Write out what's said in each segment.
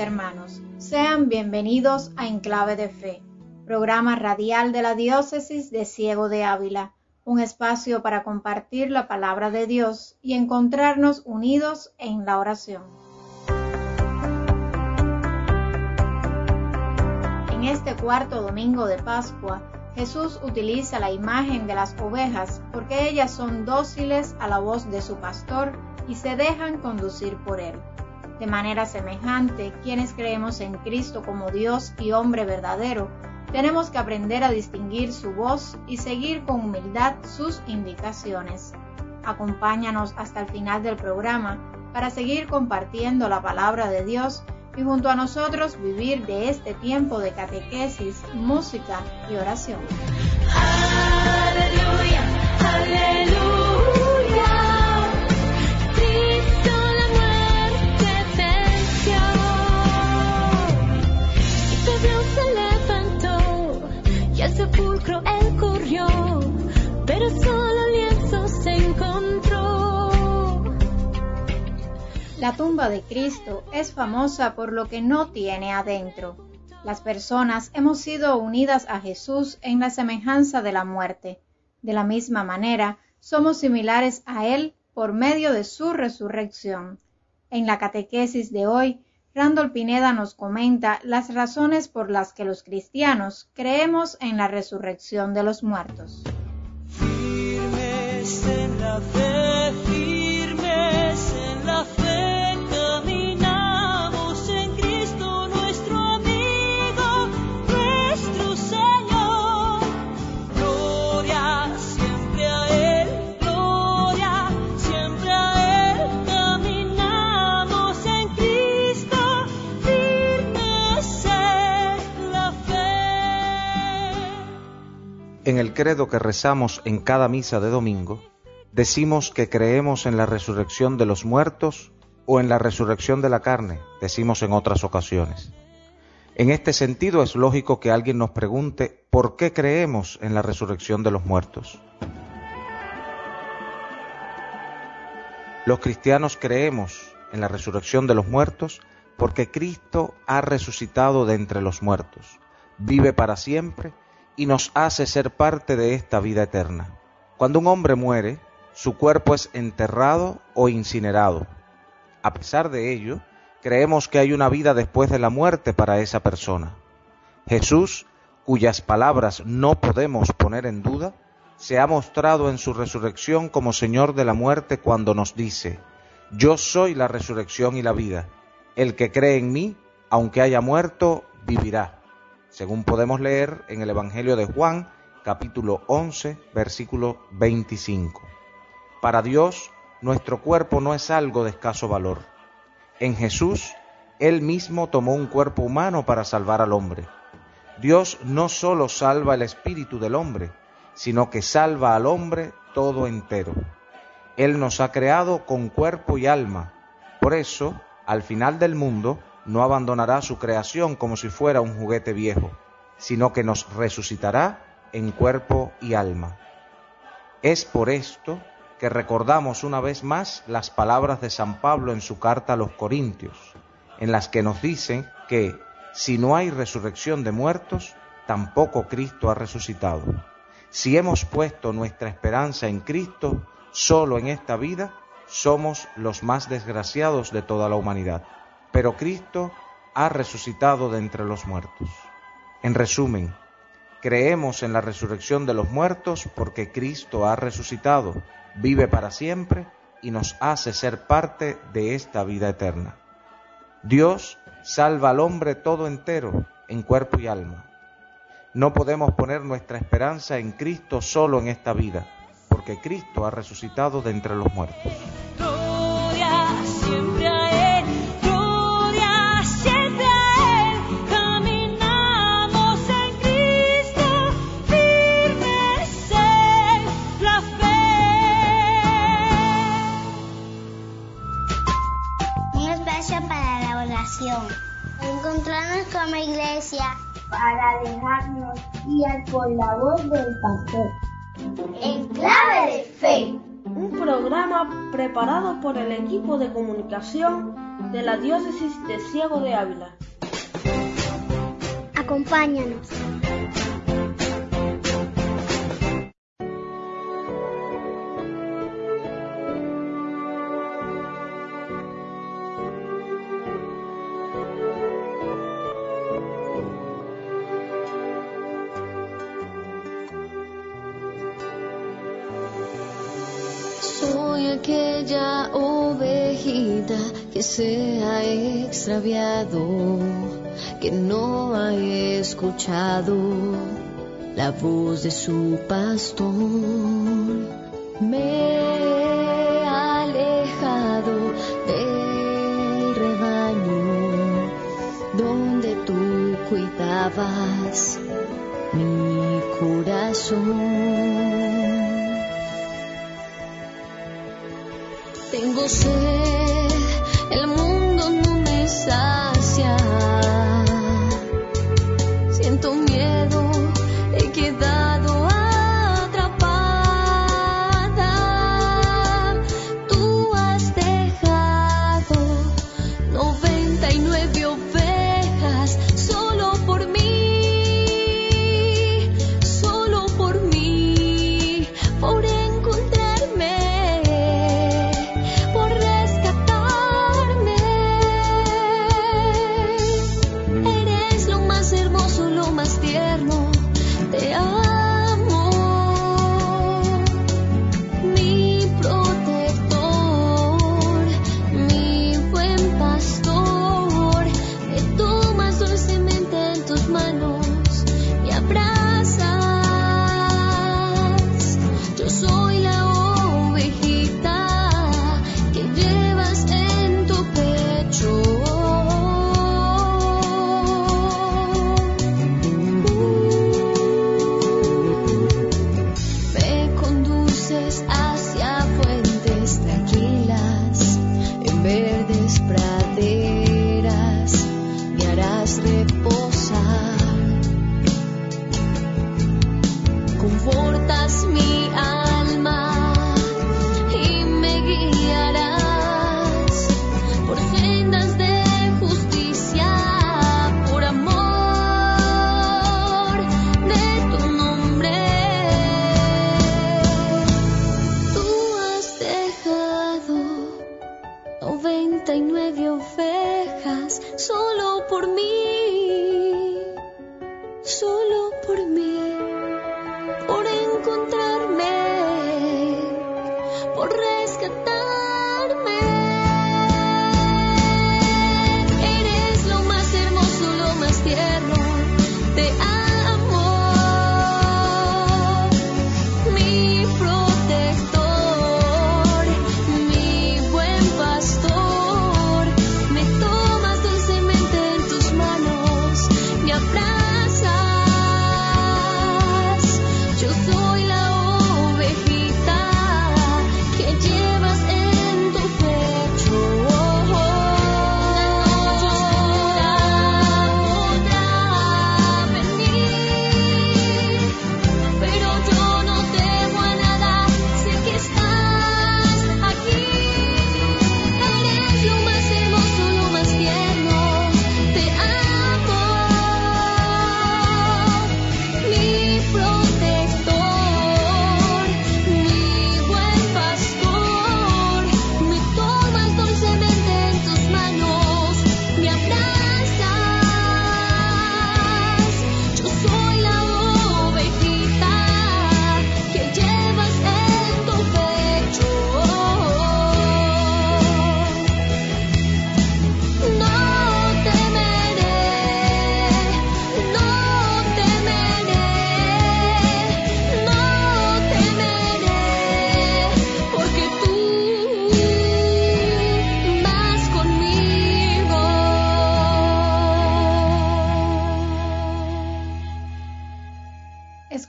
hermanos. Sean bienvenidos a Enclave de Fe, programa radial de la Diócesis de Ciego de Ávila, un espacio para compartir la palabra de Dios y encontrarnos unidos en la oración. En este cuarto domingo de Pascua, Jesús utiliza la imagen de las ovejas porque ellas son dóciles a la voz de su pastor y se dejan conducir por él. De manera semejante, quienes creemos en Cristo como Dios y hombre verdadero, tenemos que aprender a distinguir su voz y seguir con humildad sus indicaciones. Acompáñanos hasta el final del programa para seguir compartiendo la palabra de Dios y junto a nosotros vivir de este tiempo de catequesis, música y oración. Aleluya, aleluya. La tumba de Cristo es famosa por lo que no tiene adentro. Las personas hemos sido unidas a Jesús en la semejanza de la muerte. De la misma manera, somos similares a Él por medio de su resurrección. En la catequesis de hoy, Randall Pineda nos comenta las razones por las que los cristianos creemos en la resurrección de los muertos. En credo que rezamos en cada misa de domingo, decimos que creemos en la resurrección de los muertos o en la resurrección de la carne, decimos en otras ocasiones. En este sentido es lógico que alguien nos pregunte por qué creemos en la resurrección de los muertos. Los cristianos creemos en la resurrección de los muertos porque Cristo ha resucitado de entre los muertos, vive para siempre y nos hace ser parte de esta vida eterna. Cuando un hombre muere, su cuerpo es enterrado o incinerado. A pesar de ello, creemos que hay una vida después de la muerte para esa persona. Jesús, cuyas palabras no podemos poner en duda, se ha mostrado en su resurrección como Señor de la muerte cuando nos dice, Yo soy la resurrección y la vida. El que cree en mí, aunque haya muerto, vivirá según podemos leer en el Evangelio de Juan, capítulo 11, versículo 25. Para Dios, nuestro cuerpo no es algo de escaso valor. En Jesús, Él mismo tomó un cuerpo humano para salvar al hombre. Dios no solo salva el espíritu del hombre, sino que salva al hombre todo entero. Él nos ha creado con cuerpo y alma. Por eso, al final del mundo, no abandonará su creación como si fuera un juguete viejo, sino que nos resucitará en cuerpo y alma. Es por esto que recordamos una vez más las palabras de San Pablo en su carta a los Corintios, en las que nos dicen que si no hay resurrección de muertos, tampoco Cristo ha resucitado. Si hemos puesto nuestra esperanza en Cristo solo en esta vida, somos los más desgraciados de toda la humanidad pero Cristo ha resucitado de entre los muertos. En resumen, creemos en la resurrección de los muertos porque Cristo ha resucitado, vive para siempre y nos hace ser parte de esta vida eterna. Dios salva al hombre todo entero, en cuerpo y alma. No podemos poner nuestra esperanza en Cristo solo en esta vida, porque Cristo ha resucitado de entre los muertos. Para dejarnos guiar por la voz del pastor. En clave de fe. Un programa preparado por el equipo de comunicación de la diócesis de Ciego de Ávila. Acompáñanos. Aquella ovejita que se ha extraviado, que no ha escuchado la voz de su pastor. Me he alejado del rebaño donde tú cuidabas mi corazón. você.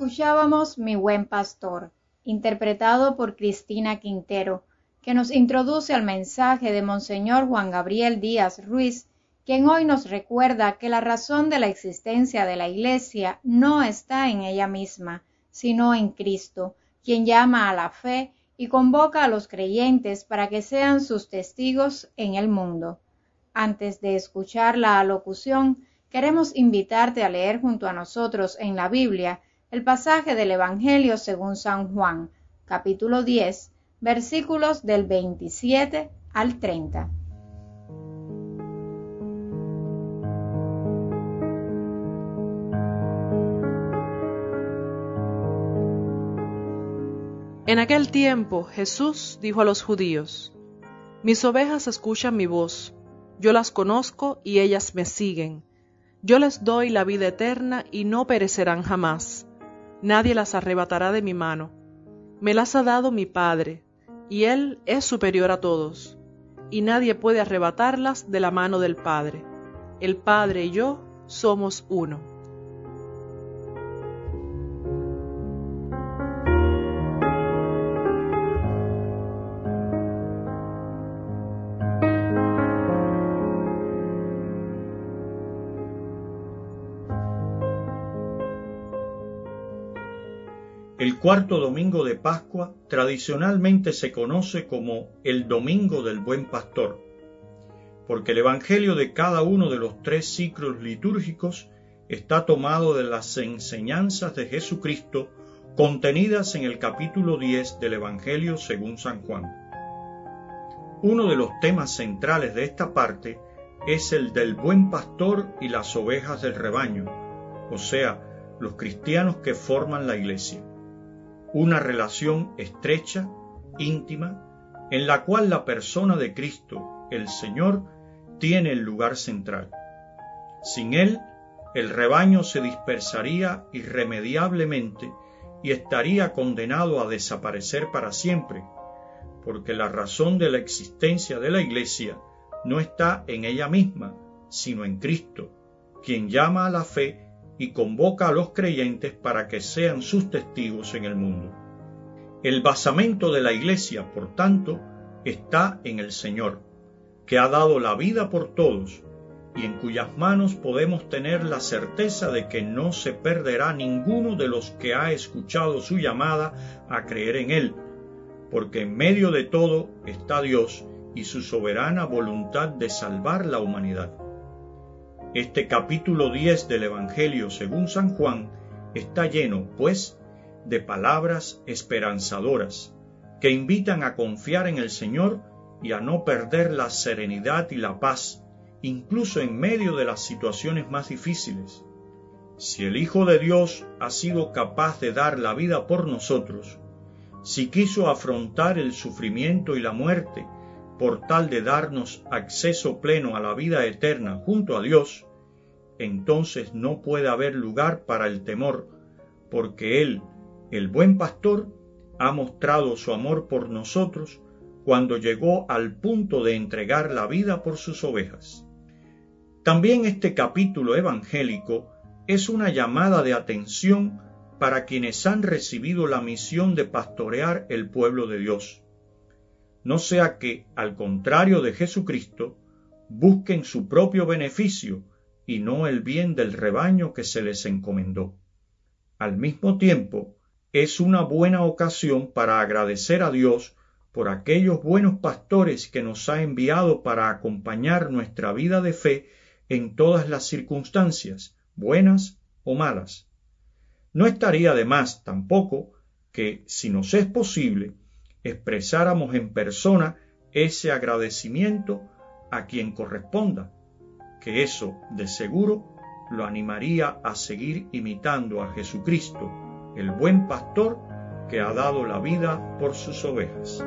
Escuchábamos Mi buen pastor, interpretado por Cristina Quintero, que nos introduce al mensaje de Monseñor Juan Gabriel Díaz Ruiz, quien hoy nos recuerda que la razón de la existencia de la Iglesia no está en ella misma, sino en Cristo, quien llama a la fe y convoca a los creyentes para que sean sus testigos en el mundo. Antes de escuchar la alocución, queremos invitarte a leer junto a nosotros en la Biblia el pasaje del Evangelio según San Juan, capítulo 10, versículos del 27 al 30. En aquel tiempo Jesús dijo a los judíos, Mis ovejas escuchan mi voz, yo las conozco y ellas me siguen. Yo les doy la vida eterna y no perecerán jamás. Nadie las arrebatará de mi mano. Me las ha dado mi Padre, y Él es superior a todos, y nadie puede arrebatarlas de la mano del Padre. El Padre y yo somos uno. Cuarto domingo de Pascua tradicionalmente se conoce como el Domingo del Buen Pastor, porque el Evangelio de cada uno de los tres ciclos litúrgicos está tomado de las enseñanzas de Jesucristo contenidas en el capítulo 10 del Evangelio según San Juan. Uno de los temas centrales de esta parte es el del buen pastor y las ovejas del rebaño, o sea, los cristianos que forman la iglesia una relación estrecha, íntima, en la cual la persona de Cristo, el Señor, tiene el lugar central. Sin Él, el rebaño se dispersaría irremediablemente y estaría condenado a desaparecer para siempre, porque la razón de la existencia de la Iglesia no está en ella misma, sino en Cristo, quien llama a la fe y convoca a los creyentes para que sean sus testigos en el mundo. El basamento de la Iglesia, por tanto, está en el Señor, que ha dado la vida por todos y en cuyas manos podemos tener la certeza de que no se perderá ninguno de los que ha escuchado su llamada a creer en Él, porque en medio de todo está Dios y su soberana voluntad de salvar la humanidad. Este capítulo 10 del Evangelio según San Juan está lleno, pues, de palabras esperanzadoras que invitan a confiar en el Señor y a no perder la serenidad y la paz, incluso en medio de las situaciones más difíciles. Si el Hijo de Dios ha sido capaz de dar la vida por nosotros, si quiso afrontar el sufrimiento y la muerte por tal de darnos acceso pleno a la vida eterna junto a Dios, entonces no puede haber lugar para el temor, porque Él, el buen pastor, ha mostrado su amor por nosotros cuando llegó al punto de entregar la vida por sus ovejas. También este capítulo evangélico es una llamada de atención para quienes han recibido la misión de pastorear el pueblo de Dios no sea que, al contrario de Jesucristo, busquen su propio beneficio y no el bien del rebaño que se les encomendó. Al mismo tiempo, es una buena ocasión para agradecer a Dios por aquellos buenos pastores que nos ha enviado para acompañar nuestra vida de fe en todas las circunstancias, buenas o malas. No estaría de más tampoco que, si nos es posible, expresáramos en persona ese agradecimiento a quien corresponda, que eso de seguro lo animaría a seguir imitando a Jesucristo, el buen pastor que ha dado la vida por sus ovejas.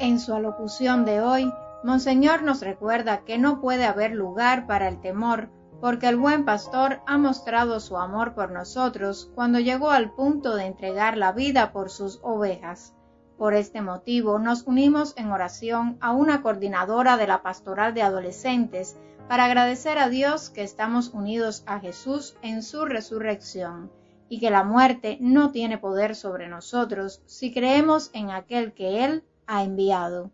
En su alocución de hoy, Monseñor nos recuerda que no puede haber lugar para el temor, porque el buen pastor ha mostrado su amor por nosotros cuando llegó al punto de entregar la vida por sus ovejas. Por este motivo nos unimos en oración a una coordinadora de la pastoral de adolescentes para agradecer a Dios que estamos unidos a Jesús en su resurrección y que la muerte no tiene poder sobre nosotros si creemos en aquel que Él ha enviado.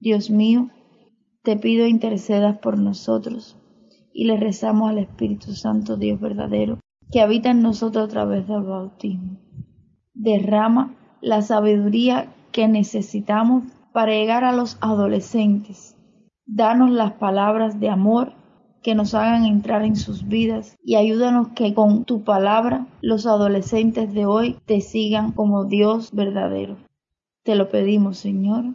Dios mío, te pido intercedas por nosotros y le rezamos al Espíritu Santo, Dios verdadero, que habita en nosotros a través del bautismo. Derrama la sabiduría que necesitamos para llegar a los adolescentes. Danos las palabras de amor que nos hagan entrar en sus vidas y ayúdanos que con tu palabra los adolescentes de hoy te sigan como Dios verdadero. Te lo pedimos, Señor,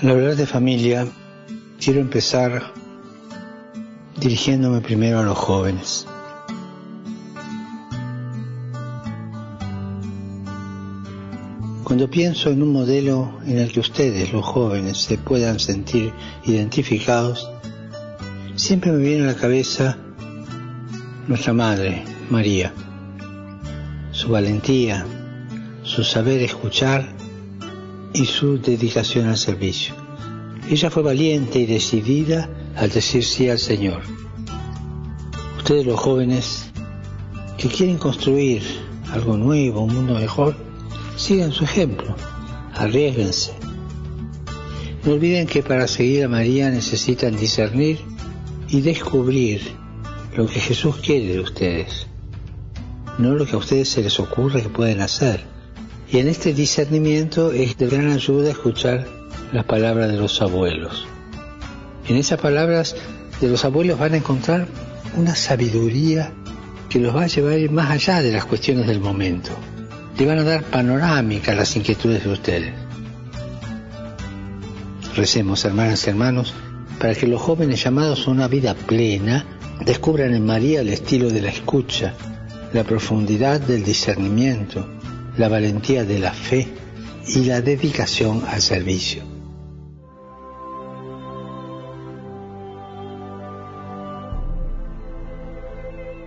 Al hablar de familia, quiero empezar dirigiéndome primero a los jóvenes. Cuando pienso en un modelo en el que ustedes, los jóvenes, se puedan sentir identificados, siempre me viene a la cabeza nuestra madre, María, su valentía, su saber escuchar y su dedicación al servicio. Ella fue valiente y decidida al decir sí al Señor. Ustedes los jóvenes que quieren construir algo nuevo, un mundo mejor, sigan su ejemplo, arriesguense. No olviden que para seguir a María necesitan discernir y descubrir lo que Jesús quiere de ustedes, no lo que a ustedes se les ocurre que pueden hacer. Y en este discernimiento es de gran ayuda escuchar las palabras de los abuelos. En esas palabras de los abuelos van a encontrar una sabiduría que los va a llevar más allá de las cuestiones del momento. Le van a dar panorámica a las inquietudes de ustedes. Recemos, hermanas y hermanos, para que los jóvenes llamados a una vida plena descubran en María el estilo de la escucha, la profundidad del discernimiento, la valentía de la fe y la dedicación al servicio.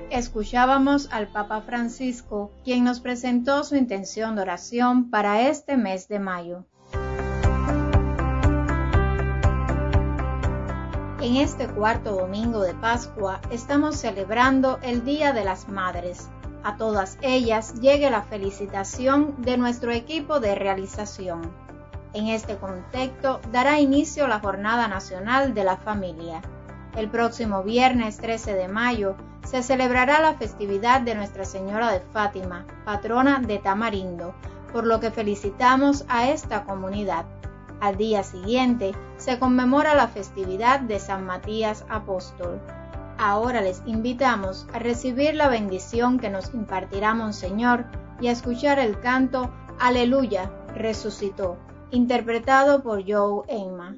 Escuchábamos al Papa Francisco, quien nos presentó su intención de oración para este mes de mayo. En este cuarto domingo de Pascua estamos celebrando el Día de las Madres, a todas ellas llegue la felicitación de nuestro equipo de realización. En este contexto dará inicio la Jornada Nacional de la Familia. El próximo viernes 13 de mayo se celebrará la festividad de Nuestra Señora de Fátima, patrona de Tamarindo, por lo que felicitamos a esta comunidad. Al día siguiente se conmemora la festividad de San Matías Apóstol. Ahora les invitamos a recibir la bendición que nos impartirá Monseñor y a escuchar el canto Aleluya, resucitó, interpretado por Joe Emma.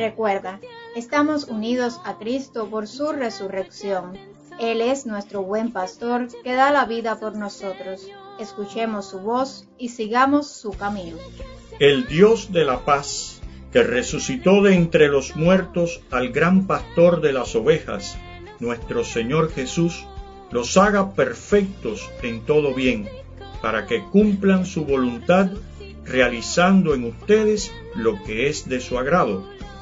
Recuerda, estamos unidos a Cristo por su resurrección. Él es nuestro buen pastor que da la vida por nosotros. Escuchemos su voz y sigamos su camino. El Dios de la paz, que resucitó de entre los muertos al gran pastor de las ovejas, nuestro Señor Jesús, los haga perfectos en todo bien para que cumplan su voluntad, realizando en ustedes lo que es de su agrado.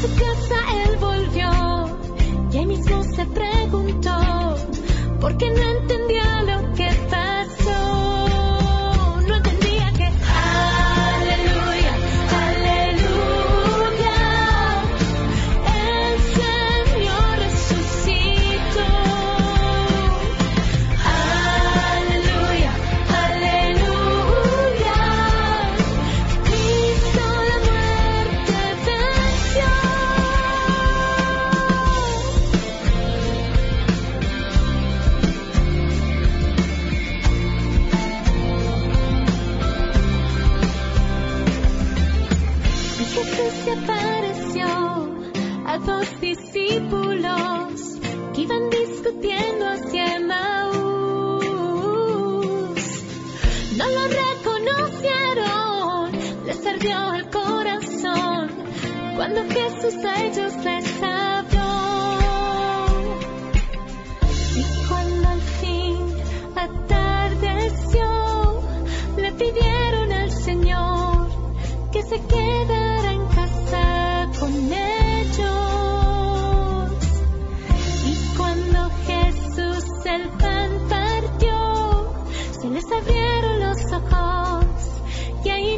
su casa él volvió. Y ahí mismo se preguntó por qué no Jesús se apareció a dos discípulos que iban discutiendo hacia Maús. No lo reconocieron, les ardió el corazón cuando Jesús a ellos les habló. Y cuando al fin atardeció, le pidieron se quedará en casa con ellos. Y cuando Jesús el pan partió, se les abrieron los ojos y ahí